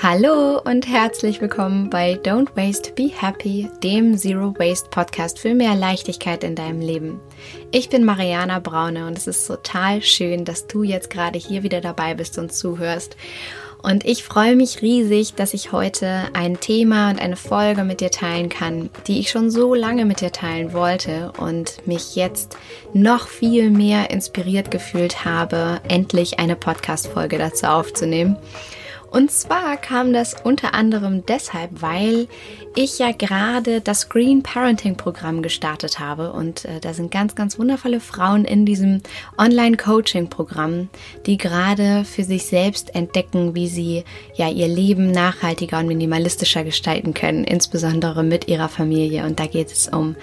Hallo und herzlich willkommen bei Don't Waste, Be Happy, dem Zero Waste Podcast für mehr Leichtigkeit in deinem Leben. Ich bin Mariana Braune und es ist total schön, dass du jetzt gerade hier wieder dabei bist und zuhörst. Und ich freue mich riesig, dass ich heute ein Thema und eine Folge mit dir teilen kann, die ich schon so lange mit dir teilen wollte und mich jetzt noch viel mehr inspiriert gefühlt habe, endlich eine Podcast-Folge dazu aufzunehmen. Und zwar kam das unter anderem deshalb, weil ich ja gerade das Green Parenting Programm gestartet habe und äh, da sind ganz, ganz wundervolle Frauen in diesem Online-Coaching-Programm, die gerade für sich selbst entdecken, wie sie ja ihr Leben nachhaltiger und minimalistischer gestalten können, insbesondere mit ihrer Familie. Und da geht es um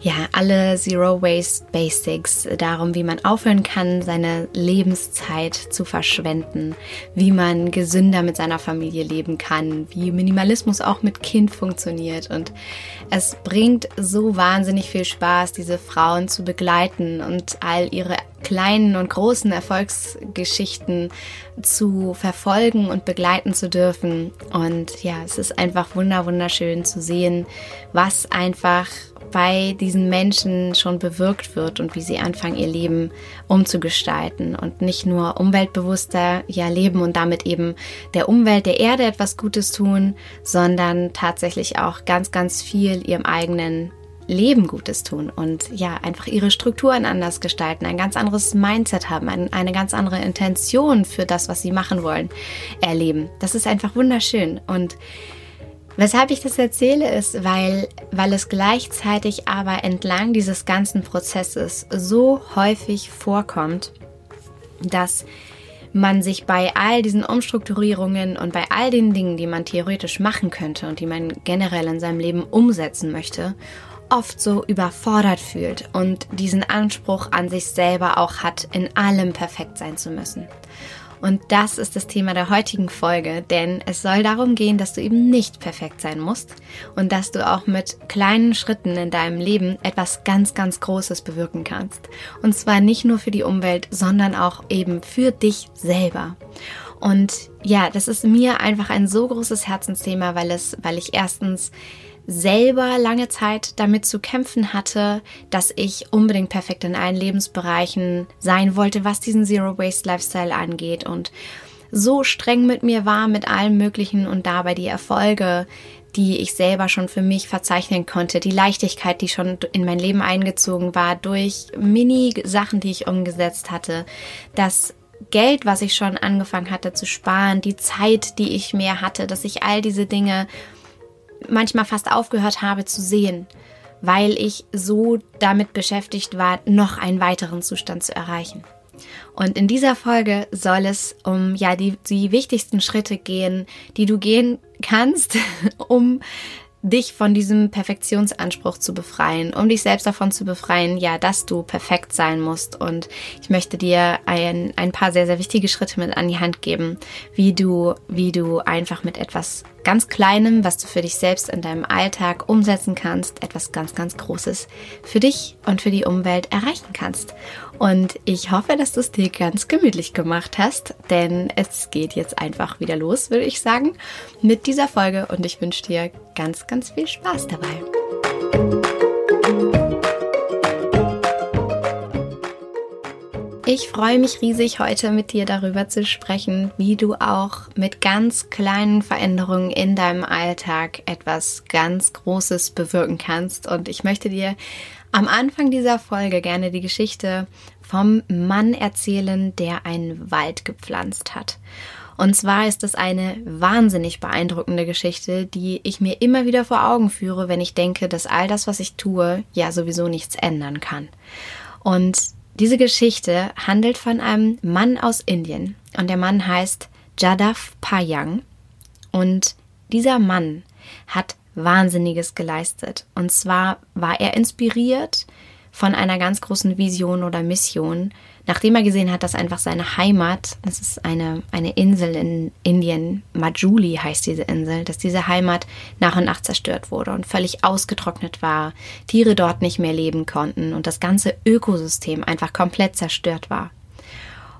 ja alle Zero Waste Basics, darum, wie man aufhören kann, seine Lebenszeit zu verschwenden, wie man gesünder mit mit seiner Familie leben kann, wie Minimalismus auch mit Kind funktioniert. Und es bringt so wahnsinnig viel Spaß, diese Frauen zu begleiten und all ihre kleinen und großen Erfolgsgeschichten zu verfolgen und begleiten zu dürfen. Und ja, es ist einfach wunder wunderschön zu sehen, was einfach bei diesen Menschen schon bewirkt wird und wie sie anfangen, ihr Leben umzugestalten und nicht nur umweltbewusster ja leben und damit eben der Umwelt, der Erde etwas Gutes tun, sondern tatsächlich auch ganz, ganz viel ihrem eigenen Leben Gutes tun und ja, einfach ihre Strukturen anders gestalten, ein ganz anderes Mindset haben, ein, eine ganz andere Intention für das, was sie machen wollen, erleben. Das ist einfach wunderschön und Weshalb ich das erzähle, ist, weil, weil es gleichzeitig aber entlang dieses ganzen Prozesses so häufig vorkommt, dass man sich bei all diesen Umstrukturierungen und bei all den Dingen, die man theoretisch machen könnte und die man generell in seinem Leben umsetzen möchte, oft so überfordert fühlt und diesen Anspruch an sich selber auch hat, in allem perfekt sein zu müssen. Und das ist das Thema der heutigen Folge, denn es soll darum gehen, dass du eben nicht perfekt sein musst und dass du auch mit kleinen Schritten in deinem Leben etwas ganz, ganz Großes bewirken kannst. Und zwar nicht nur für die Umwelt, sondern auch eben für dich selber. Und ja, das ist mir einfach ein so großes Herzensthema, weil es, weil ich erstens selber lange Zeit damit zu kämpfen hatte, dass ich unbedingt perfekt in allen Lebensbereichen sein wollte, was diesen Zero Waste Lifestyle angeht und so streng mit mir war, mit allem Möglichen und dabei die Erfolge, die ich selber schon für mich verzeichnen konnte, die Leichtigkeit, die schon in mein Leben eingezogen war, durch Mini-Sachen, die ich umgesetzt hatte, das Geld, was ich schon angefangen hatte zu sparen, die Zeit, die ich mehr hatte, dass ich all diese Dinge manchmal fast aufgehört habe zu sehen, weil ich so damit beschäftigt war, noch einen weiteren Zustand zu erreichen. Und in dieser Folge soll es um ja die, die wichtigsten Schritte gehen, die du gehen kannst, um dich von diesem Perfektionsanspruch zu befreien, um dich selbst davon zu befreien, ja, dass du perfekt sein musst. Und ich möchte dir ein, ein paar sehr, sehr wichtige Schritte mit an die Hand geben, wie du, wie du einfach mit etwas ganz Kleinem, was du für dich selbst in deinem Alltag umsetzen kannst, etwas ganz, ganz Großes für dich und für die Umwelt erreichen kannst. Und ich hoffe, dass du es dir ganz gemütlich gemacht hast, denn es geht jetzt einfach wieder los, würde ich sagen, mit dieser Folge und ich wünsche dir ganz, ganz viel Spaß dabei. Ich freue mich riesig, heute mit dir darüber zu sprechen, wie du auch mit ganz kleinen Veränderungen in deinem Alltag etwas ganz Großes bewirken kannst. Und ich möchte dir am Anfang dieser Folge gerne die Geschichte vom Mann erzählen, der einen Wald gepflanzt hat. Und zwar ist es eine wahnsinnig beeindruckende Geschichte, die ich mir immer wieder vor Augen führe, wenn ich denke, dass all das, was ich tue, ja sowieso nichts ändern kann. Und diese Geschichte handelt von einem Mann aus Indien und der Mann heißt Jadav Payang und dieser Mann hat Wahnsinniges geleistet. Und zwar war er inspiriert von einer ganz großen Vision oder Mission, nachdem er gesehen hat, dass einfach seine Heimat, das ist eine, eine Insel in Indien, Majuli heißt diese Insel, dass diese Heimat nach und nach zerstört wurde und völlig ausgetrocknet war, Tiere dort nicht mehr leben konnten und das ganze Ökosystem einfach komplett zerstört war.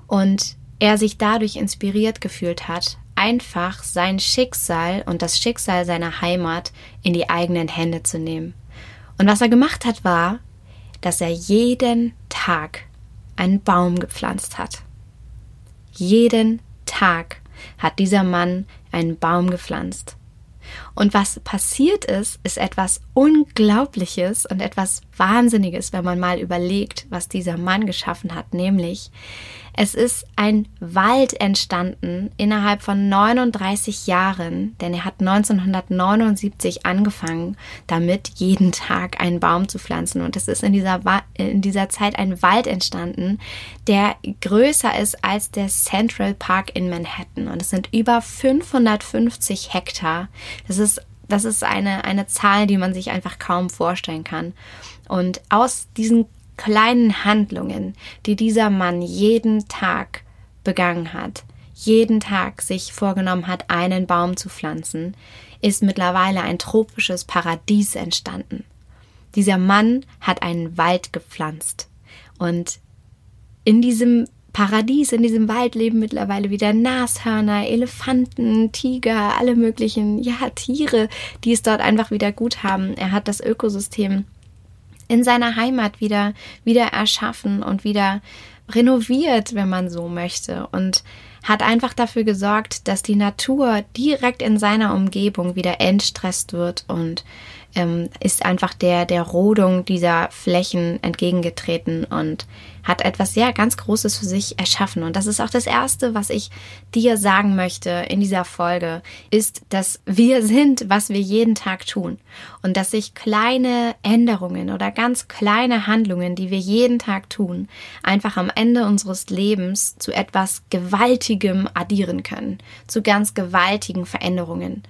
Und er sich dadurch inspiriert gefühlt hat, einfach sein Schicksal und das Schicksal seiner Heimat in die eigenen Hände zu nehmen. Und was er gemacht hat, war, dass er jeden Tag einen Baum gepflanzt hat. Jeden Tag hat dieser Mann einen Baum gepflanzt. Und was passiert ist, ist etwas Unglaubliches und etwas Wahnsinniges, wenn man mal überlegt, was dieser Mann geschaffen hat, nämlich es ist ein Wald entstanden innerhalb von 39 Jahren, denn er hat 1979 angefangen, damit jeden Tag einen Baum zu pflanzen. Und es ist in dieser, in dieser Zeit ein Wald entstanden, der größer ist als der Central Park in Manhattan. Und es sind über 550 Hektar. Das ist das ist eine, eine Zahl, die man sich einfach kaum vorstellen kann. Und aus diesen kleinen Handlungen, die dieser Mann jeden Tag begangen hat, jeden Tag sich vorgenommen hat, einen Baum zu pflanzen, ist mittlerweile ein tropisches Paradies entstanden. Dieser Mann hat einen Wald gepflanzt und in diesem Paradies, in diesem Wald leben mittlerweile wieder Nashörner, Elefanten, Tiger, alle möglichen, ja, Tiere, die es dort einfach wieder gut haben. Er hat das Ökosystem in seiner Heimat wieder, wieder erschaffen und wieder renoviert, wenn man so möchte. Und hat einfach dafür gesorgt, dass die Natur direkt in seiner Umgebung wieder entstresst wird und ähm, ist einfach der, der Rodung dieser Flächen entgegengetreten und hat etwas sehr ganz Großes für sich erschaffen. Und das ist auch das Erste, was ich dir sagen möchte in dieser Folge, ist, dass wir sind, was wir jeden Tag tun. Und dass sich kleine Änderungen oder ganz kleine Handlungen, die wir jeden Tag tun, einfach am Ende unseres Lebens zu etwas Gewaltigem addieren können. Zu ganz gewaltigen Veränderungen.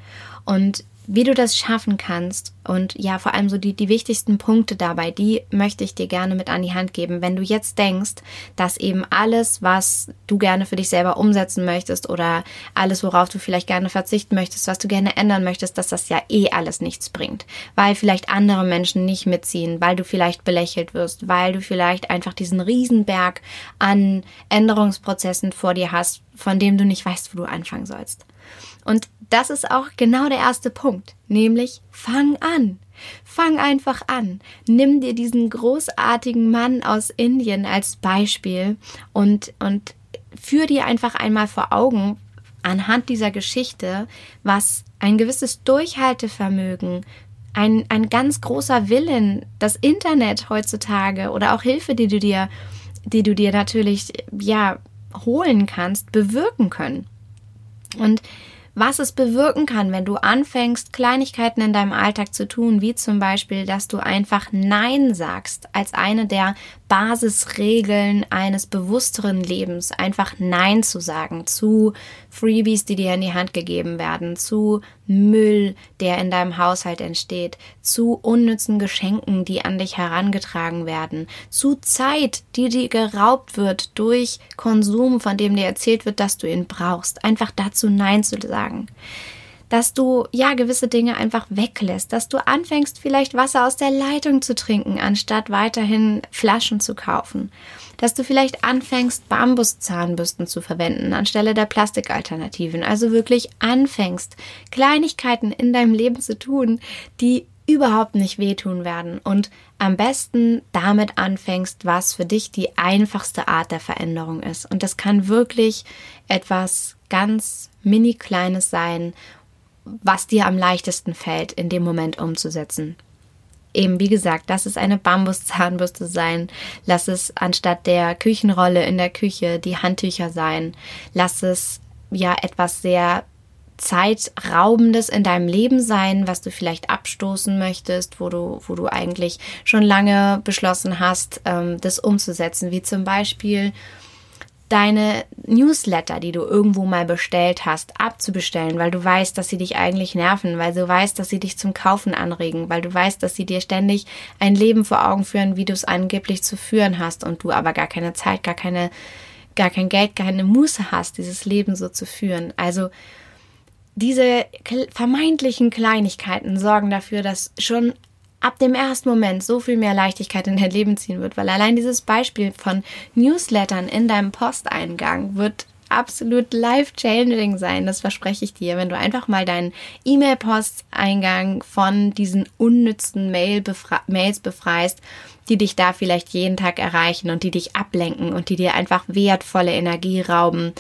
Und wie du das schaffen kannst und ja, vor allem so die, die wichtigsten Punkte dabei, die möchte ich dir gerne mit an die Hand geben. Wenn du jetzt denkst, dass eben alles, was du gerne für dich selber umsetzen möchtest oder alles, worauf du vielleicht gerne verzichten möchtest, was du gerne ändern möchtest, dass das ja eh alles nichts bringt, weil vielleicht andere Menschen nicht mitziehen, weil du vielleicht belächelt wirst, weil du vielleicht einfach diesen Riesenberg an Änderungsprozessen vor dir hast, von dem du nicht weißt, wo du anfangen sollst. Und das ist auch genau der erste Punkt, nämlich fang an. Fang einfach an. Nimm dir diesen großartigen Mann aus Indien als Beispiel und, und führ dir einfach einmal vor Augen, anhand dieser Geschichte, was ein gewisses Durchhaltevermögen, ein, ein ganz großer Willen, das Internet heutzutage oder auch Hilfe, die du dir, die du dir natürlich, ja, holen kannst, bewirken können. Und was es bewirken kann, wenn du anfängst, Kleinigkeiten in deinem Alltag zu tun, wie zum Beispiel, dass du einfach Nein sagst, als eine der Basisregeln eines bewussteren Lebens, einfach Nein zu sagen zu Freebies, die dir in die Hand gegeben werden, zu Müll, der in deinem Haushalt entsteht, zu unnützen Geschenken, die an dich herangetragen werden, zu Zeit, die dir geraubt wird durch Konsum, von dem dir erzählt wird, dass du ihn brauchst. Einfach dazu Nein zu sagen dass du ja gewisse Dinge einfach weglässt, dass du anfängst vielleicht Wasser aus der Leitung zu trinken, anstatt weiterhin Flaschen zu kaufen, dass du vielleicht anfängst Bambuszahnbürsten zu verwenden anstelle der Plastikalternativen, also wirklich anfängst Kleinigkeiten in deinem Leben zu tun, die überhaupt nicht wehtun werden. Und am besten damit anfängst, was für dich die einfachste Art der Veränderung ist. Und das kann wirklich etwas ganz mini kleines sein was dir am leichtesten fällt, in dem Moment umzusetzen. Eben, wie gesagt, lass es eine Bambuszahnbürste sein, lass es anstatt der Küchenrolle in der Küche die Handtücher sein, lass es ja etwas sehr zeitraubendes in deinem Leben sein, was du vielleicht abstoßen möchtest, wo du, wo du eigentlich schon lange beschlossen hast, ähm, das umzusetzen, wie zum Beispiel deine Newsletter, die du irgendwo mal bestellt hast, abzubestellen, weil du weißt, dass sie dich eigentlich nerven, weil du weißt, dass sie dich zum Kaufen anregen, weil du weißt, dass sie dir ständig ein Leben vor Augen führen, wie du es angeblich zu führen hast und du aber gar keine Zeit, gar keine, gar kein Geld, keine Muße hast, dieses Leben so zu führen. Also diese vermeintlichen Kleinigkeiten sorgen dafür, dass schon ab dem ersten Moment so viel mehr Leichtigkeit in dein Leben ziehen wird, weil allein dieses Beispiel von Newslettern in deinem Posteingang wird absolut life-changing sein, das verspreche ich dir, wenn du einfach mal deinen E-Mail-Posteingang von diesen unnützen Mail befre Mails befreist, die dich da vielleicht jeden Tag erreichen und die dich ablenken und die dir einfach wertvolle Energie rauben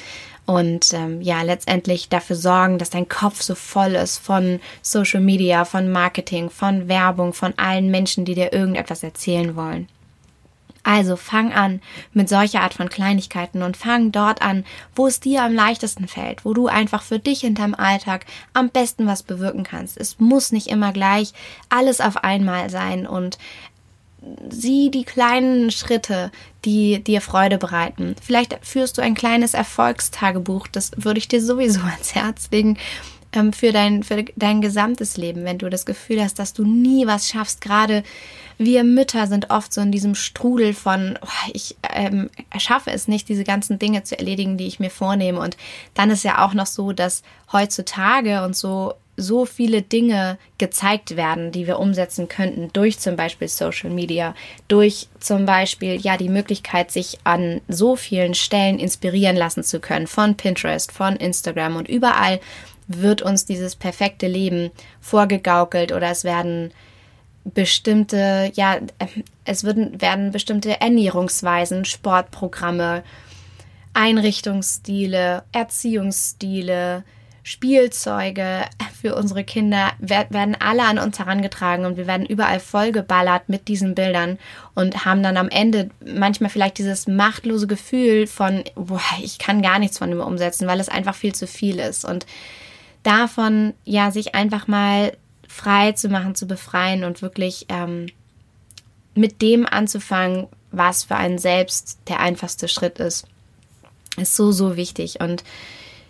und ähm, ja, letztendlich dafür sorgen, dass dein Kopf so voll ist von Social Media, von Marketing, von Werbung, von allen Menschen, die dir irgendetwas erzählen wollen. Also fang an mit solcher Art von Kleinigkeiten und fang dort an, wo es dir am leichtesten fällt, wo du einfach für dich in deinem Alltag am besten was bewirken kannst. Es muss nicht immer gleich alles auf einmal sein und sieh die kleinen Schritte, die dir Freude bereiten. Vielleicht führst du ein kleines Erfolgstagebuch, das würde ich dir sowieso ans Herz legen ähm, für dein, für dein gesamtes Leben, wenn du das Gefühl hast, dass du nie was schaffst, gerade wir Mütter sind oft so in diesem Strudel von, oh, ich ähm, schaffe es nicht, diese ganzen Dinge zu erledigen, die ich mir vornehme. Und dann ist ja auch noch so, dass heutzutage und so so viele Dinge gezeigt werden, die wir umsetzen könnten durch zum Beispiel Social Media, durch zum Beispiel ja die Möglichkeit, sich an so vielen Stellen inspirieren lassen zu können, von Pinterest, von Instagram und überall wird uns dieses perfekte Leben vorgegaukelt oder es werden bestimmte, ja, es würden, werden bestimmte Ernährungsweisen, Sportprogramme, Einrichtungsstile, Erziehungsstile, Spielzeuge für unsere Kinder werden alle an uns herangetragen und wir werden überall vollgeballert mit diesen Bildern und haben dann am Ende manchmal vielleicht dieses machtlose Gefühl von, boah, ich kann gar nichts von dem umsetzen, weil es einfach viel zu viel ist und davon ja sich einfach mal frei zu machen, zu befreien und wirklich ähm, mit dem anzufangen, was für einen selbst der einfachste Schritt ist, ist so, so wichtig. Und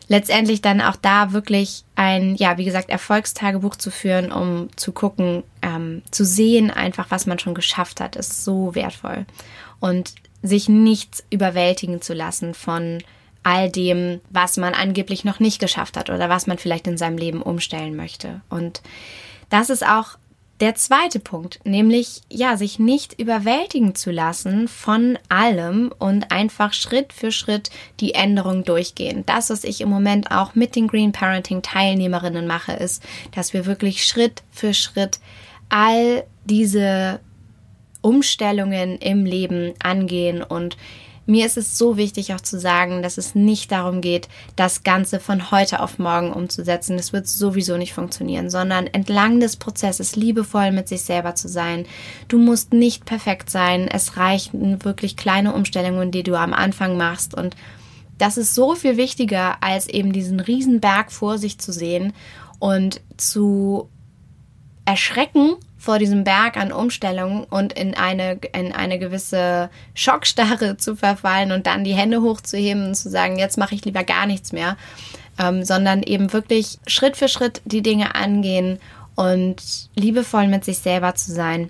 letztendlich dann auch da wirklich ein, ja, wie gesagt, Erfolgstagebuch zu führen, um zu gucken, ähm, zu sehen einfach, was man schon geschafft hat, ist so wertvoll. Und sich nichts überwältigen zu lassen von all dem, was man angeblich noch nicht geschafft hat oder was man vielleicht in seinem Leben umstellen möchte. Und das ist auch der zweite Punkt, nämlich ja, sich nicht überwältigen zu lassen von allem und einfach Schritt für Schritt die Änderung durchgehen. Das, was ich im Moment auch mit den Green Parenting Teilnehmerinnen mache, ist, dass wir wirklich Schritt für Schritt all diese Umstellungen im Leben angehen und mir ist es so wichtig auch zu sagen, dass es nicht darum geht, das Ganze von heute auf morgen umzusetzen. Das wird sowieso nicht funktionieren, sondern entlang des Prozesses liebevoll mit sich selber zu sein. Du musst nicht perfekt sein. Es reichen wirklich kleine Umstellungen, die du am Anfang machst und das ist so viel wichtiger, als eben diesen Riesenberg vor sich zu sehen und zu erschrecken vor diesem Berg an Umstellungen und in eine, in eine gewisse Schockstarre zu verfallen und dann die Hände hochzuheben und zu sagen, jetzt mache ich lieber gar nichts mehr, ähm, sondern eben wirklich Schritt für Schritt die Dinge angehen und liebevoll mit sich selber zu sein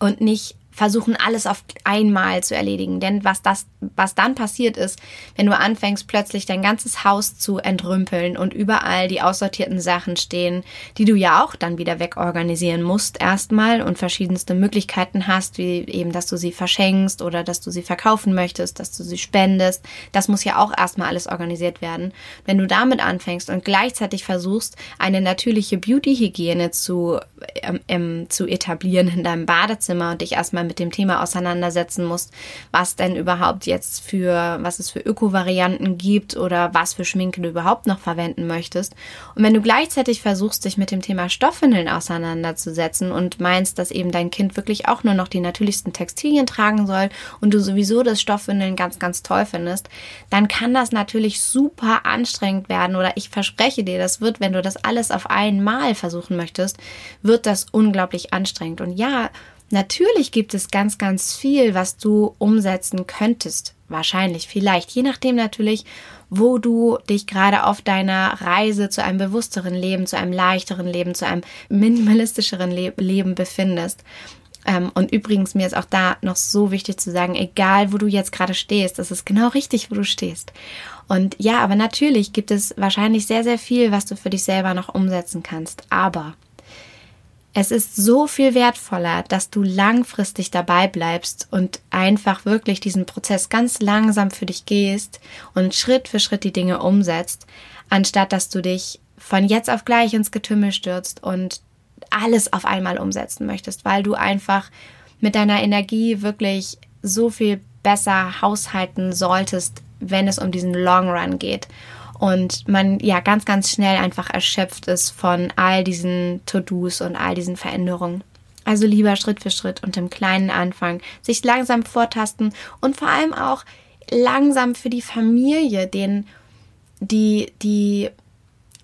und nicht versuchen, alles auf einmal zu erledigen. Denn was das, was dann passiert ist, wenn du anfängst, plötzlich dein ganzes Haus zu entrümpeln und überall die aussortierten Sachen stehen, die du ja auch dann wieder wegorganisieren musst erstmal und verschiedenste Möglichkeiten hast, wie eben, dass du sie verschenkst oder dass du sie verkaufen möchtest, dass du sie spendest. Das muss ja auch erstmal alles organisiert werden. Wenn du damit anfängst und gleichzeitig versuchst, eine natürliche Beauty-Hygiene zu, ähm, ähm, zu etablieren in deinem Badezimmer und dich erstmal mit dem Thema auseinandersetzen musst, was denn überhaupt jetzt für, was es für Öko-Varianten gibt oder was für Schminke du überhaupt noch verwenden möchtest. Und wenn du gleichzeitig versuchst, dich mit dem Thema Stoffwindeln auseinanderzusetzen und meinst, dass eben dein Kind wirklich auch nur noch die natürlichsten Textilien tragen soll und du sowieso das Stoffwindeln ganz, ganz toll findest, dann kann das natürlich super anstrengend werden oder ich verspreche dir, das wird, wenn du das alles auf einmal versuchen möchtest, wird das unglaublich anstrengend. Und ja, Natürlich gibt es ganz, ganz viel, was du umsetzen könntest. Wahrscheinlich, vielleicht, je nachdem natürlich, wo du dich gerade auf deiner Reise zu einem bewussteren Leben, zu einem leichteren Leben, zu einem minimalistischeren Le Leben befindest. Ähm, und übrigens, mir ist auch da noch so wichtig zu sagen, egal wo du jetzt gerade stehst, das ist genau richtig, wo du stehst. Und ja, aber natürlich gibt es wahrscheinlich sehr, sehr viel, was du für dich selber noch umsetzen kannst. Aber es ist so viel wertvoller, dass du langfristig dabei bleibst und einfach wirklich diesen Prozess ganz langsam für dich gehst und Schritt für Schritt die Dinge umsetzt, anstatt dass du dich von jetzt auf gleich ins Getümmel stürzt und alles auf einmal umsetzen möchtest, weil du einfach mit deiner Energie wirklich so viel besser haushalten solltest, wenn es um diesen Long Run geht und man ja ganz, ganz schnell einfach erschöpft ist von all diesen To-Dos und all diesen Veränderungen. Also lieber Schritt für Schritt und im kleinen Anfang sich langsam vortasten und vor allem auch langsam für die Familie, den die die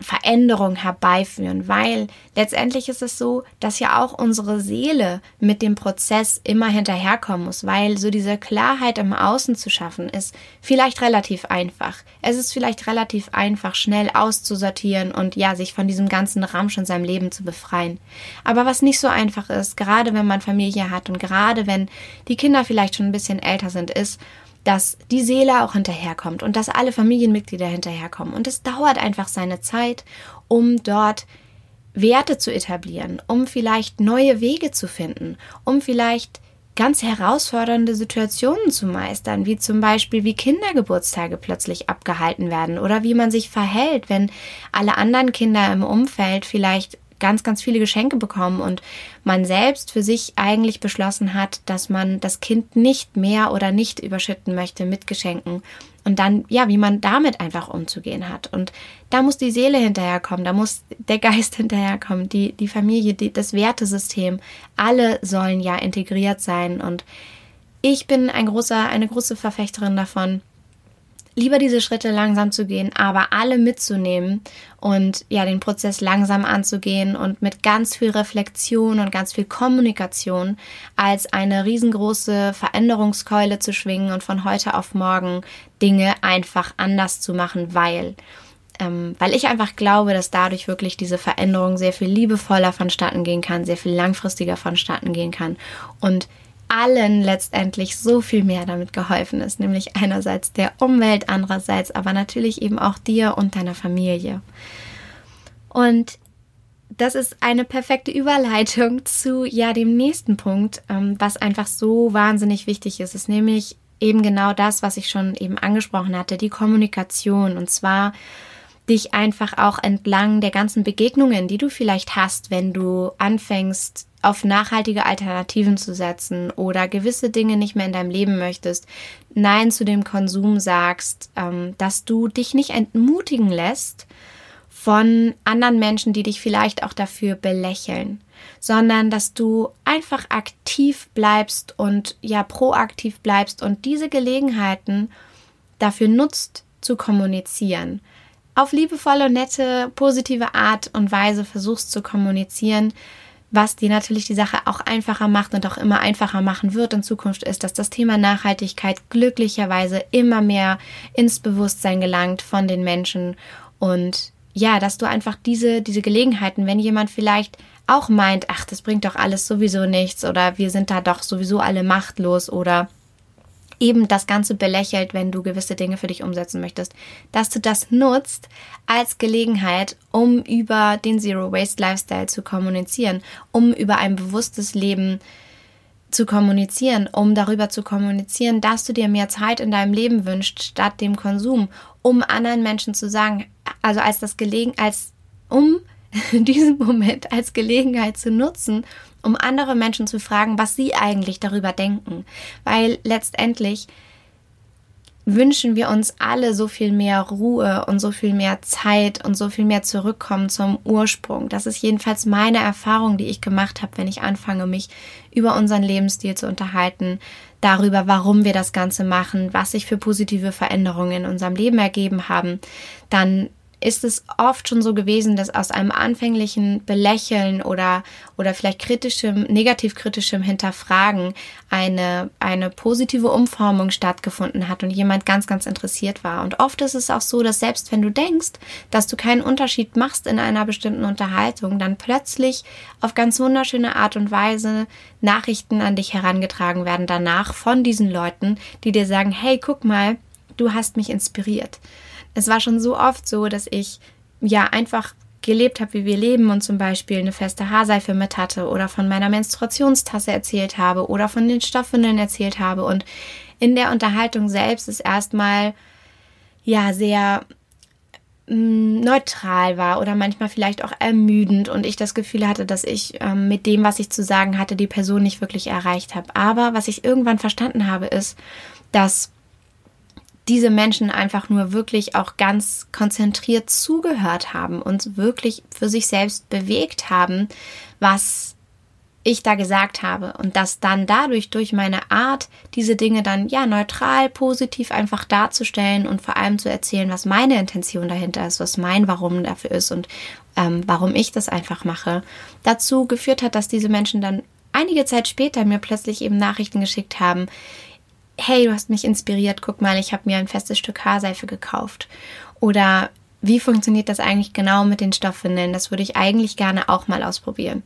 Veränderung herbeiführen, weil letztendlich ist es so, dass ja auch unsere Seele mit dem Prozess immer hinterherkommen muss, weil so diese Klarheit im Außen zu schaffen ist vielleicht relativ einfach. Es ist vielleicht relativ einfach, schnell auszusortieren und ja, sich von diesem ganzen Ramsch in seinem Leben zu befreien. Aber was nicht so einfach ist, gerade wenn man Familie hat und gerade wenn die Kinder vielleicht schon ein bisschen älter sind, ist, dass die Seele auch hinterherkommt und dass alle Familienmitglieder hinterherkommen. Und es dauert einfach seine Zeit, um dort Werte zu etablieren, um vielleicht neue Wege zu finden, um vielleicht ganz herausfordernde Situationen zu meistern, wie zum Beispiel wie Kindergeburtstage plötzlich abgehalten werden oder wie man sich verhält, wenn alle anderen Kinder im Umfeld vielleicht ganz, ganz viele Geschenke bekommen und man selbst für sich eigentlich beschlossen hat, dass man das Kind nicht mehr oder nicht überschütten möchte mit Geschenken und dann, ja, wie man damit einfach umzugehen hat. Und da muss die Seele hinterherkommen, da muss der Geist hinterherkommen, die, die Familie, die, das Wertesystem. Alle sollen ja integriert sein. Und ich bin ein großer, eine große Verfechterin davon, lieber diese Schritte langsam zu gehen, aber alle mitzunehmen und ja, den Prozess langsam anzugehen und mit ganz viel Reflexion und ganz viel Kommunikation als eine riesengroße Veränderungskeule zu schwingen und von heute auf morgen Dinge einfach anders zu machen, weil ähm, weil ich einfach glaube, dass dadurch wirklich diese Veränderung sehr viel liebevoller vonstatten gehen kann, sehr viel langfristiger vonstatten gehen kann und allen letztendlich so viel mehr damit geholfen ist, nämlich einerseits der Umwelt, andererseits aber natürlich eben auch dir und deiner Familie. Und das ist eine perfekte Überleitung zu ja dem nächsten Punkt, ähm, was einfach so wahnsinnig wichtig ist, ist nämlich eben genau das, was ich schon eben angesprochen hatte, die Kommunikation. Und zwar dich einfach auch entlang der ganzen Begegnungen, die du vielleicht hast, wenn du anfängst, auf nachhaltige Alternativen zu setzen oder gewisse Dinge nicht mehr in deinem Leben möchtest, Nein zu dem Konsum sagst, ähm, dass du dich nicht entmutigen lässt von anderen Menschen, die dich vielleicht auch dafür belächeln, sondern dass du einfach aktiv bleibst und ja proaktiv bleibst und diese Gelegenheiten dafür nutzt, zu kommunizieren. Auf liebevolle, nette, positive Art und Weise versuchst zu kommunizieren, was dir natürlich die Sache auch einfacher macht und auch immer einfacher machen wird in Zukunft, ist, dass das Thema Nachhaltigkeit glücklicherweise immer mehr ins Bewusstsein gelangt von den Menschen. Und ja, dass du einfach diese, diese Gelegenheiten, wenn jemand vielleicht auch meint, ach, das bringt doch alles sowieso nichts oder wir sind da doch sowieso alle machtlos oder eben das Ganze belächelt, wenn du gewisse Dinge für dich umsetzen möchtest, dass du das nutzt als Gelegenheit, um über den Zero Waste Lifestyle zu kommunizieren, um über ein bewusstes Leben zu kommunizieren, um darüber zu kommunizieren, dass du dir mehr Zeit in deinem Leben wünschst statt dem Konsum, um anderen Menschen zu sagen, also als das gelegen, als um diesen Moment als Gelegenheit zu nutzen, um andere Menschen zu fragen, was sie eigentlich darüber denken. Weil letztendlich wünschen wir uns alle so viel mehr Ruhe und so viel mehr Zeit und so viel mehr zurückkommen zum Ursprung. Das ist jedenfalls meine Erfahrung, die ich gemacht habe, wenn ich anfange, mich über unseren Lebensstil zu unterhalten, darüber, warum wir das Ganze machen, was sich für positive Veränderungen in unserem Leben ergeben haben, dann ist es oft schon so gewesen, dass aus einem anfänglichen Belächeln oder, oder vielleicht kritischem, negativ kritischem Hinterfragen eine, eine positive Umformung stattgefunden hat und jemand ganz, ganz interessiert war. Und oft ist es auch so, dass selbst wenn du denkst, dass du keinen Unterschied machst in einer bestimmten Unterhaltung, dann plötzlich auf ganz wunderschöne Art und Weise Nachrichten an dich herangetragen werden danach von diesen Leuten, die dir sagen, hey, guck mal, du hast mich inspiriert es war schon so oft so, dass ich ja einfach gelebt habe, wie wir leben und zum Beispiel eine feste Haarseife mit hatte oder von meiner Menstruationstasse erzählt habe oder von den Stoffwindeln erzählt habe. Und in der Unterhaltung selbst ist erstmal ja sehr mm, neutral war oder manchmal vielleicht auch ermüdend und ich das Gefühl hatte, dass ich ähm, mit dem, was ich zu sagen hatte, die Person nicht wirklich erreicht habe. Aber was ich irgendwann verstanden habe, ist, dass diese Menschen einfach nur wirklich auch ganz konzentriert zugehört haben und wirklich für sich selbst bewegt haben, was ich da gesagt habe. Und dass dann dadurch durch meine Art diese Dinge dann ja neutral positiv einfach darzustellen und vor allem zu erzählen, was meine Intention dahinter ist, was mein Warum dafür ist und ähm, warum ich das einfach mache, dazu geführt hat, dass diese Menschen dann einige Zeit später mir plötzlich eben Nachrichten geschickt haben, hey, du hast mich inspiriert, guck mal, ich habe mir ein festes Stück Haarseife gekauft. Oder wie funktioniert das eigentlich genau mit den Stoffwindeln? Das würde ich eigentlich gerne auch mal ausprobieren.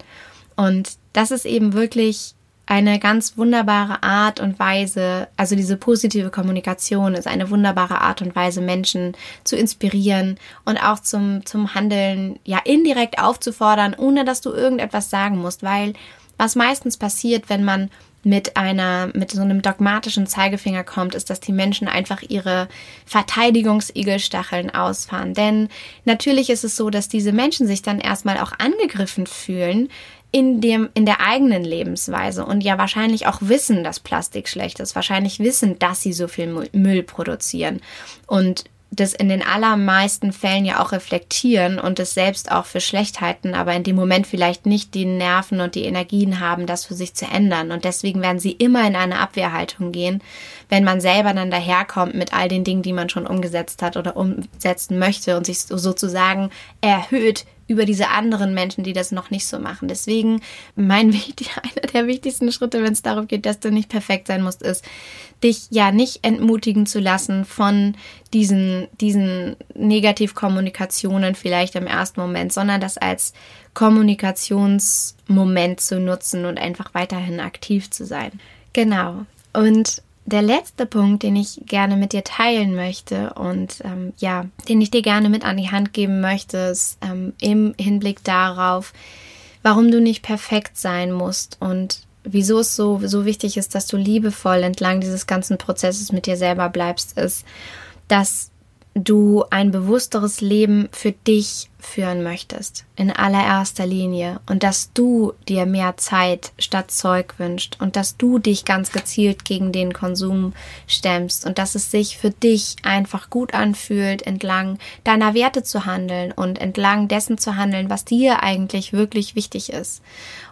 Und das ist eben wirklich eine ganz wunderbare Art und Weise, also diese positive Kommunikation ist eine wunderbare Art und Weise, Menschen zu inspirieren und auch zum, zum Handeln, ja, indirekt aufzufordern, ohne dass du irgendetwas sagen musst, weil was meistens passiert, wenn man mit einer, mit so einem dogmatischen Zeigefinger kommt, ist, dass die Menschen einfach ihre Verteidigungsigelstacheln ausfahren. Denn natürlich ist es so, dass diese Menschen sich dann erstmal auch angegriffen fühlen, in dem, in der eigenen Lebensweise und ja wahrscheinlich auch wissen, dass Plastik schlecht ist, wahrscheinlich wissen, dass sie so viel Müll produzieren und das in den allermeisten Fällen ja auch reflektieren und es selbst auch für Schlechtheiten, aber in dem Moment vielleicht nicht die Nerven und die Energien haben, das für sich zu ändern. Und deswegen werden sie immer in eine Abwehrhaltung gehen, wenn man selber dann daherkommt mit all den Dingen, die man schon umgesetzt hat oder umsetzen möchte und sich sozusagen erhöht über diese anderen Menschen, die das noch nicht so machen. Deswegen mein einer der wichtigsten Schritte, wenn es darum geht, dass du nicht perfekt sein musst, ist, dich ja nicht entmutigen zu lassen von diesen, diesen Negativkommunikationen vielleicht im ersten Moment, sondern das als Kommunikationsmoment zu nutzen und einfach weiterhin aktiv zu sein. Genau. Und der letzte Punkt, den ich gerne mit dir teilen möchte und ähm, ja, den ich dir gerne mit an die Hand geben möchte, ist ähm, im Hinblick darauf, warum du nicht perfekt sein musst und wieso es so, so wichtig ist, dass du liebevoll entlang dieses ganzen Prozesses mit dir selber bleibst, ist, dass du ein bewussteres Leben für dich führen möchtest, in allererster Linie, und dass du dir mehr Zeit statt Zeug wünscht und dass du dich ganz gezielt gegen den Konsum stemmst und dass es sich für dich einfach gut anfühlt, entlang deiner Werte zu handeln und entlang dessen zu handeln, was dir eigentlich wirklich wichtig ist.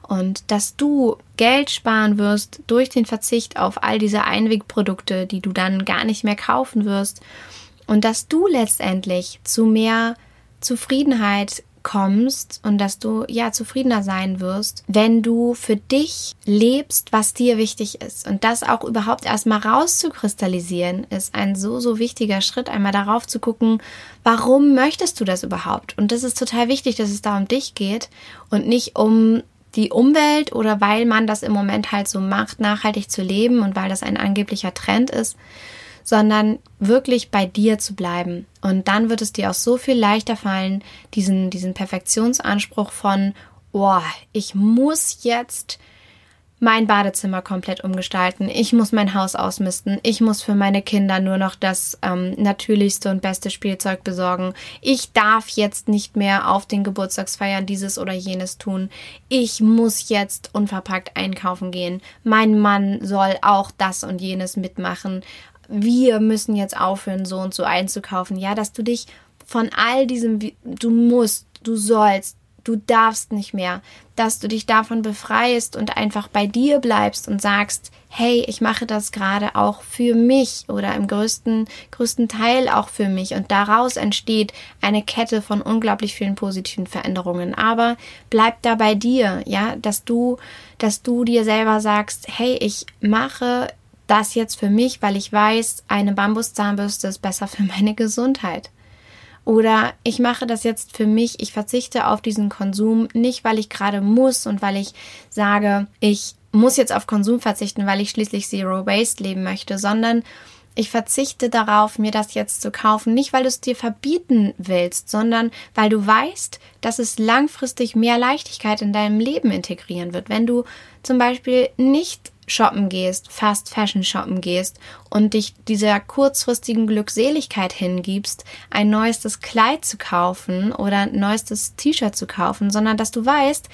Und dass du Geld sparen wirst durch den Verzicht auf all diese Einwegprodukte, die du dann gar nicht mehr kaufen wirst und dass du letztendlich zu mehr Zufriedenheit kommst und dass du ja zufriedener sein wirst, wenn du für dich lebst, was dir wichtig ist. Und das auch überhaupt erstmal rauszukristallisieren, ist ein so, so wichtiger Schritt, einmal darauf zu gucken, warum möchtest du das überhaupt? Und das ist total wichtig, dass es da um dich geht und nicht um die Umwelt oder weil man das im Moment halt so macht, nachhaltig zu leben und weil das ein angeblicher Trend ist, sondern wirklich bei dir zu bleiben. Und dann wird es dir auch so viel leichter fallen, diesen, diesen Perfektionsanspruch von, oh, ich muss jetzt mein Badezimmer komplett umgestalten. Ich muss mein Haus ausmisten. Ich muss für meine Kinder nur noch das ähm, natürlichste und beste Spielzeug besorgen. Ich darf jetzt nicht mehr auf den Geburtstagsfeiern dieses oder jenes tun. Ich muss jetzt unverpackt einkaufen gehen. Mein Mann soll auch das und jenes mitmachen wir müssen jetzt aufhören, so und so einzukaufen. Ja, dass du dich von all diesem, du musst, du sollst, du darfst nicht mehr, dass du dich davon befreist und einfach bei dir bleibst und sagst, hey, ich mache das gerade auch für mich oder im größten, größten Teil auch für mich. Und daraus entsteht eine Kette von unglaublich vielen positiven Veränderungen. Aber bleib da bei dir, ja, dass du, dass du dir selber sagst, hey, ich mache das jetzt für mich, weil ich weiß, eine Bambuszahnbürste ist besser für meine Gesundheit. Oder ich mache das jetzt für mich, ich verzichte auf diesen Konsum, nicht weil ich gerade muss und weil ich sage, ich muss jetzt auf Konsum verzichten, weil ich schließlich Zero Waste leben möchte, sondern ich verzichte darauf, mir das jetzt zu kaufen, nicht weil du es dir verbieten willst, sondern weil du weißt, dass es langfristig mehr Leichtigkeit in deinem Leben integrieren wird. Wenn du zum Beispiel nicht shoppen gehst, Fast Fashion shoppen gehst und dich dieser kurzfristigen Glückseligkeit hingibst, ein neuestes Kleid zu kaufen oder ein neuestes T-Shirt zu kaufen, sondern dass du weißt,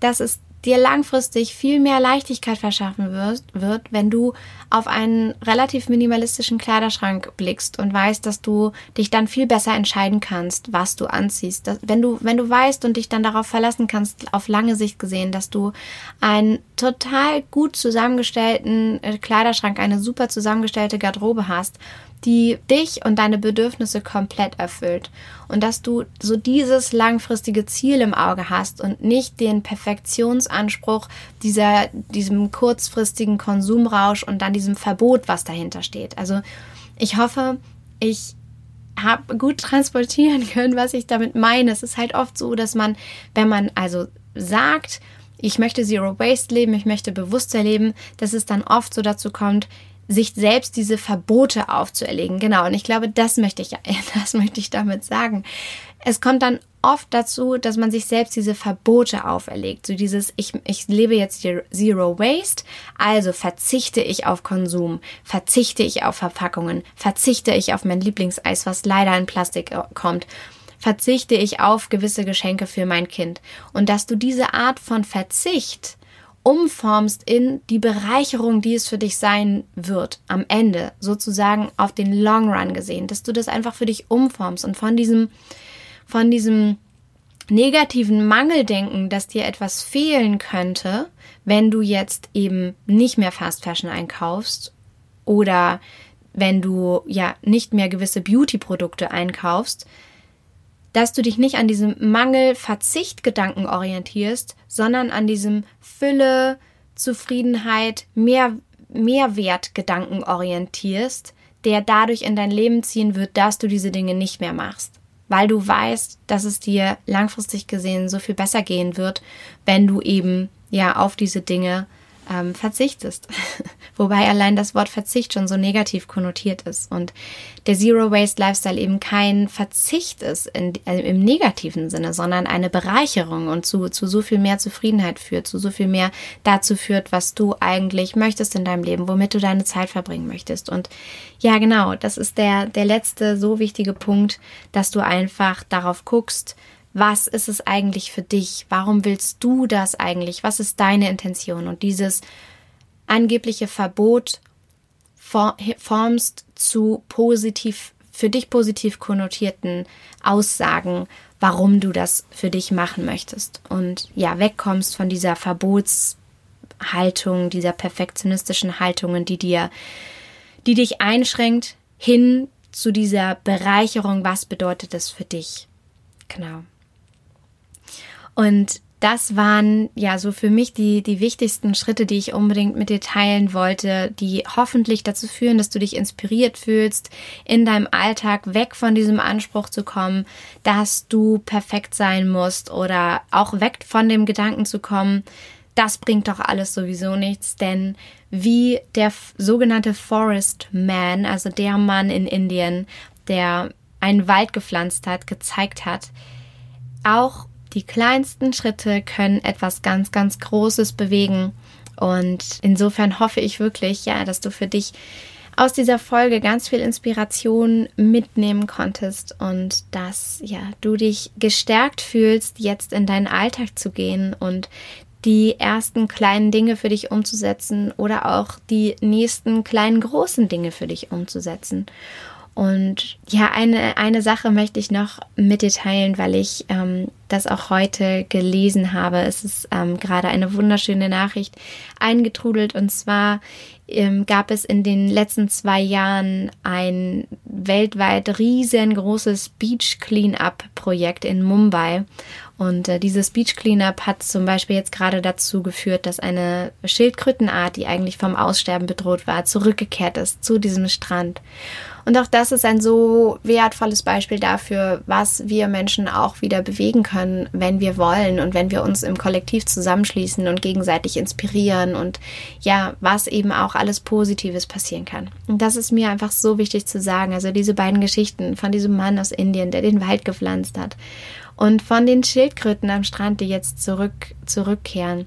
dass es dir langfristig viel mehr Leichtigkeit verschaffen wird, wird, wenn du auf einen relativ minimalistischen Kleiderschrank blickst und weißt, dass du dich dann viel besser entscheiden kannst, was du anziehst. Dass, wenn du, wenn du weißt und dich dann darauf verlassen kannst, auf lange Sicht gesehen, dass du einen total gut zusammengestellten äh, Kleiderschrank, eine super zusammengestellte Garderobe hast die dich und deine Bedürfnisse komplett erfüllt. Und dass du so dieses langfristige Ziel im Auge hast und nicht den Perfektionsanspruch dieser, diesem kurzfristigen Konsumrausch und dann diesem Verbot, was dahinter steht. Also ich hoffe, ich habe gut transportieren können, was ich damit meine. Es ist halt oft so, dass man, wenn man also sagt, ich möchte Zero Waste leben, ich möchte bewusster leben, dass es dann oft so dazu kommt, sich selbst diese Verbote aufzuerlegen. Genau, und ich glaube, das möchte ich, das möchte ich damit sagen. Es kommt dann oft dazu, dass man sich selbst diese Verbote auferlegt. So dieses, ich, ich lebe jetzt Zero Waste, also verzichte ich auf Konsum, verzichte ich auf Verpackungen, verzichte ich auf mein Lieblingseis, was leider in Plastik äh, kommt, verzichte ich auf gewisse Geschenke für mein Kind. Und dass du diese Art von Verzicht umformst in die Bereicherung, die es für dich sein wird, am Ende, sozusagen auf den Long Run gesehen, dass du das einfach für dich umformst und von diesem, von diesem negativen Mangeldenken, dass dir etwas fehlen könnte, wenn du jetzt eben nicht mehr Fast Fashion einkaufst oder wenn du ja nicht mehr gewisse Beauty-Produkte einkaufst, dass du dich nicht an diesem Mangel-Verzicht-Gedanken orientierst, sondern an diesem Fülle, Zufriedenheit, mehr, Mehrwert-Gedanken orientierst, der dadurch in dein Leben ziehen wird, dass du diese Dinge nicht mehr machst. Weil du weißt, dass es dir langfristig gesehen so viel besser gehen wird, wenn du eben ja auf diese Dinge ähm, verzichtest. Wobei allein das Wort Verzicht schon so negativ konnotiert ist und der Zero Waste Lifestyle eben kein Verzicht ist in, äh, im negativen Sinne, sondern eine Bereicherung und zu, zu so viel mehr Zufriedenheit führt, zu so viel mehr dazu führt, was du eigentlich möchtest in deinem Leben, womit du deine Zeit verbringen möchtest. Und ja, genau, das ist der, der letzte so wichtige Punkt, dass du einfach darauf guckst, was ist es eigentlich für dich? Warum willst du das eigentlich? Was ist deine Intention? Und dieses angebliche Verbot formst zu positiv, für dich positiv konnotierten Aussagen, warum du das für dich machen möchtest. Und ja, wegkommst von dieser Verbotshaltung, dieser perfektionistischen Haltungen, die dir, die dich einschränkt, hin zu dieser Bereicherung, was bedeutet das für dich? Genau. Und das waren ja so für mich die, die wichtigsten Schritte, die ich unbedingt mit dir teilen wollte, die hoffentlich dazu führen, dass du dich inspiriert fühlst, in deinem Alltag weg von diesem Anspruch zu kommen, dass du perfekt sein musst oder auch weg von dem Gedanken zu kommen, das bringt doch alles sowieso nichts, denn wie der sogenannte Forest Man, also der Mann in Indien, der einen Wald gepflanzt hat, gezeigt hat, auch die kleinsten Schritte können etwas ganz, ganz Großes bewegen. Und insofern hoffe ich wirklich, ja, dass du für dich aus dieser Folge ganz viel Inspiration mitnehmen konntest und dass ja du dich gestärkt fühlst, jetzt in deinen Alltag zu gehen und die ersten kleinen Dinge für dich umzusetzen oder auch die nächsten kleinen großen Dinge für dich umzusetzen. Und ja, eine, eine Sache möchte ich noch mit dir teilen, weil ich ähm, das auch heute gelesen habe. Es ist ähm, gerade eine wunderschöne Nachricht eingetrudelt. Und zwar ähm, gab es in den letzten zwei Jahren ein weltweit riesengroßes Beach Cleanup-Projekt in Mumbai. Und äh, dieses Beach Cleanup hat zum Beispiel jetzt gerade dazu geführt, dass eine Schildkrötenart, die eigentlich vom Aussterben bedroht war, zurückgekehrt ist zu diesem Strand. Und auch das ist ein so wertvolles Beispiel dafür, was wir Menschen auch wieder bewegen können, wenn wir wollen und wenn wir uns im Kollektiv zusammenschließen und gegenseitig inspirieren und ja, was eben auch alles Positives passieren kann. Und das ist mir einfach so wichtig zu sagen. Also diese beiden Geschichten von diesem Mann aus Indien, der den Wald gepflanzt hat und von den Schildkröten am Strand, die jetzt zurück, zurückkehren.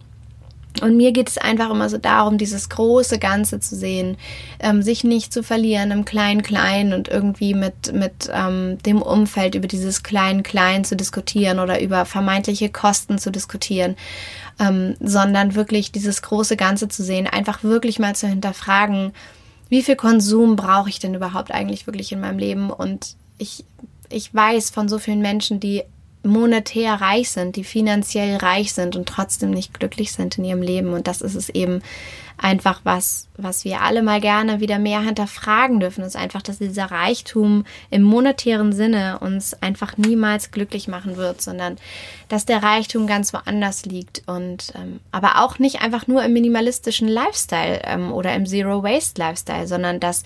Und mir geht es einfach immer so darum, dieses große Ganze zu sehen, ähm, sich nicht zu verlieren im Klein-Klein und irgendwie mit, mit ähm, dem Umfeld über dieses Klein-Klein zu diskutieren oder über vermeintliche Kosten zu diskutieren, ähm, sondern wirklich dieses große Ganze zu sehen, einfach wirklich mal zu hinterfragen, wie viel Konsum brauche ich denn überhaupt eigentlich wirklich in meinem Leben? Und ich, ich weiß von so vielen Menschen, die monetär reich sind, die finanziell reich sind und trotzdem nicht glücklich sind in ihrem Leben. Und das ist es eben einfach was, was wir alle mal gerne wieder mehr hinterfragen dürfen, ist einfach, dass dieser Reichtum im monetären Sinne uns einfach niemals glücklich machen wird, sondern dass der Reichtum ganz woanders liegt und ähm, aber auch nicht einfach nur im minimalistischen Lifestyle ähm, oder im Zero Waste Lifestyle, sondern dass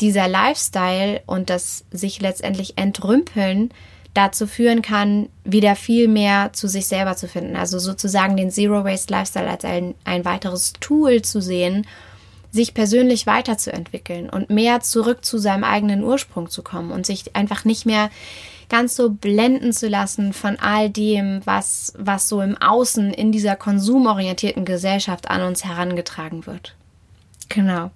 dieser Lifestyle und das sich letztendlich entrümpeln dazu führen kann, wieder viel mehr zu sich selber zu finden. Also sozusagen den Zero Waste Lifestyle als ein, ein weiteres Tool zu sehen, sich persönlich weiterzuentwickeln und mehr zurück zu seinem eigenen Ursprung zu kommen und sich einfach nicht mehr ganz so blenden zu lassen von all dem, was, was so im Außen in dieser konsumorientierten Gesellschaft an uns herangetragen wird. Genau.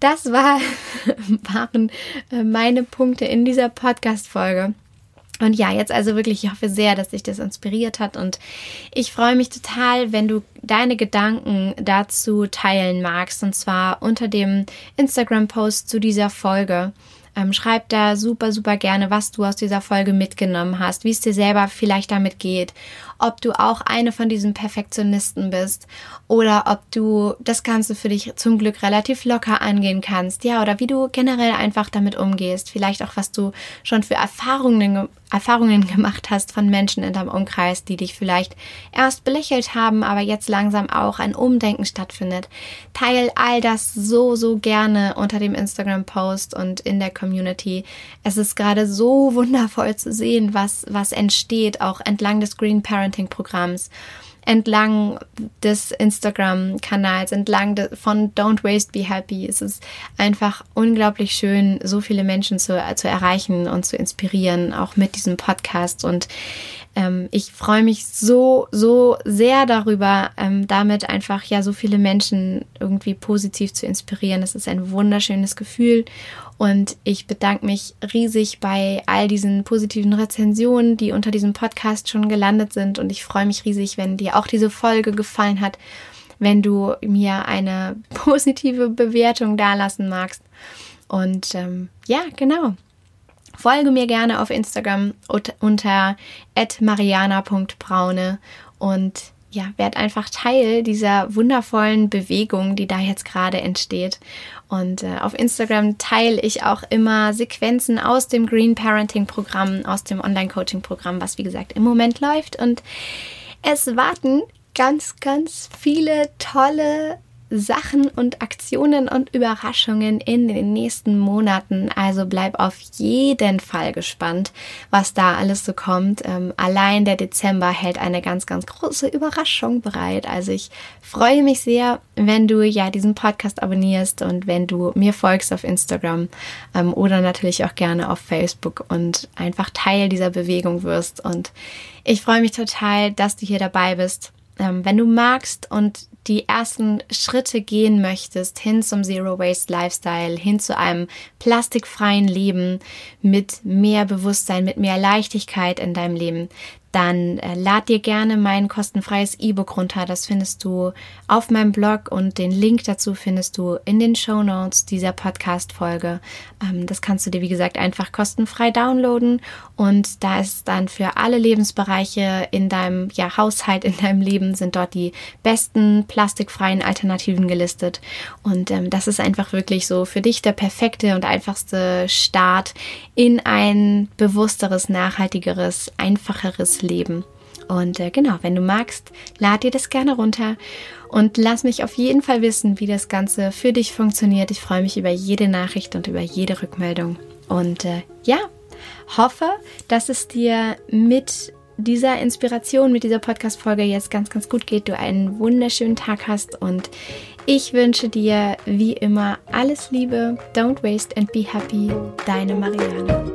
Das war, waren äh, meine Punkte in dieser Podcast-Folge. Und ja, jetzt also wirklich, ich hoffe sehr, dass dich das inspiriert hat. Und ich freue mich total, wenn du deine Gedanken dazu teilen magst. Und zwar unter dem Instagram-Post zu dieser Folge. Ähm, schreib da super, super gerne, was du aus dieser Folge mitgenommen hast, wie es dir selber vielleicht damit geht, ob du auch eine von diesen Perfektionisten bist oder ob du das Ganze für dich zum Glück relativ locker angehen kannst, ja, oder wie du generell einfach damit umgehst, vielleicht auch was du schon für Erfahrungen Erfahrungen gemacht hast von Menschen in deinem Umkreis, die dich vielleicht erst belächelt haben, aber jetzt langsam auch ein Umdenken stattfindet. Teil all das so, so gerne unter dem Instagram-Post und in der Community. Es ist gerade so wundervoll zu sehen, was, was entsteht, auch entlang des Green Parenting-Programms entlang des Instagram-Kanals, entlang von Don't Waste, Be Happy. Es ist einfach unglaublich schön, so viele Menschen zu, zu erreichen und zu inspirieren, auch mit diesem Podcast. Und ähm, ich freue mich so, so sehr darüber, ähm, damit einfach ja so viele Menschen irgendwie positiv zu inspirieren. Es ist ein wunderschönes Gefühl. Und ich bedanke mich riesig bei all diesen positiven Rezensionen, die unter diesem Podcast schon gelandet sind. Und ich freue mich riesig, wenn dir auch diese Folge gefallen hat, wenn du mir eine positive Bewertung dalassen magst. Und ähm, ja, genau. Folge mir gerne auf Instagram unter mariana.braune und ja, werd einfach Teil dieser wundervollen Bewegung, die da jetzt gerade entsteht. Und äh, auf Instagram teile ich auch immer Sequenzen aus dem Green Parenting Programm, aus dem Online-Coaching Programm, was wie gesagt im Moment läuft. Und es warten ganz, ganz viele tolle Sachen und Aktionen und Überraschungen in den nächsten Monaten. Also bleib auf jeden Fall gespannt, was da alles so kommt. Ähm, allein der Dezember hält eine ganz, ganz große Überraschung bereit. Also ich freue mich sehr, wenn du ja diesen Podcast abonnierst und wenn du mir folgst auf Instagram ähm, oder natürlich auch gerne auf Facebook und einfach Teil dieser Bewegung wirst. Und ich freue mich total, dass du hier dabei bist. Ähm, wenn du magst und die ersten Schritte gehen möchtest hin zum Zero Waste Lifestyle, hin zu einem plastikfreien Leben mit mehr Bewusstsein, mit mehr Leichtigkeit in deinem Leben, dann äh, lad dir gerne mein kostenfreies E-Book runter. Das findest du auf meinem Blog und den Link dazu findest du in den Show Notes dieser Podcast-Folge. Ähm, das kannst du dir, wie gesagt, einfach kostenfrei downloaden und da ist dann für alle Lebensbereiche in deinem ja, Haushalt, in deinem Leben sind dort die besten plastikfreien Alternativen gelistet. Und ähm, das ist einfach wirklich so für dich der perfekte und einfachste Start in ein bewussteres, nachhaltigeres, einfacheres Leben. Und äh, genau, wenn du magst, lad dir das gerne runter und lass mich auf jeden Fall wissen, wie das Ganze für dich funktioniert. Ich freue mich über jede Nachricht und über jede Rückmeldung. Und äh, ja, hoffe, dass es dir mit dieser Inspiration, mit dieser Podcast-Folge jetzt ganz, ganz gut geht, du einen wunderschönen Tag hast und ich wünsche dir wie immer alles Liebe, don't waste and be happy, deine Marianne.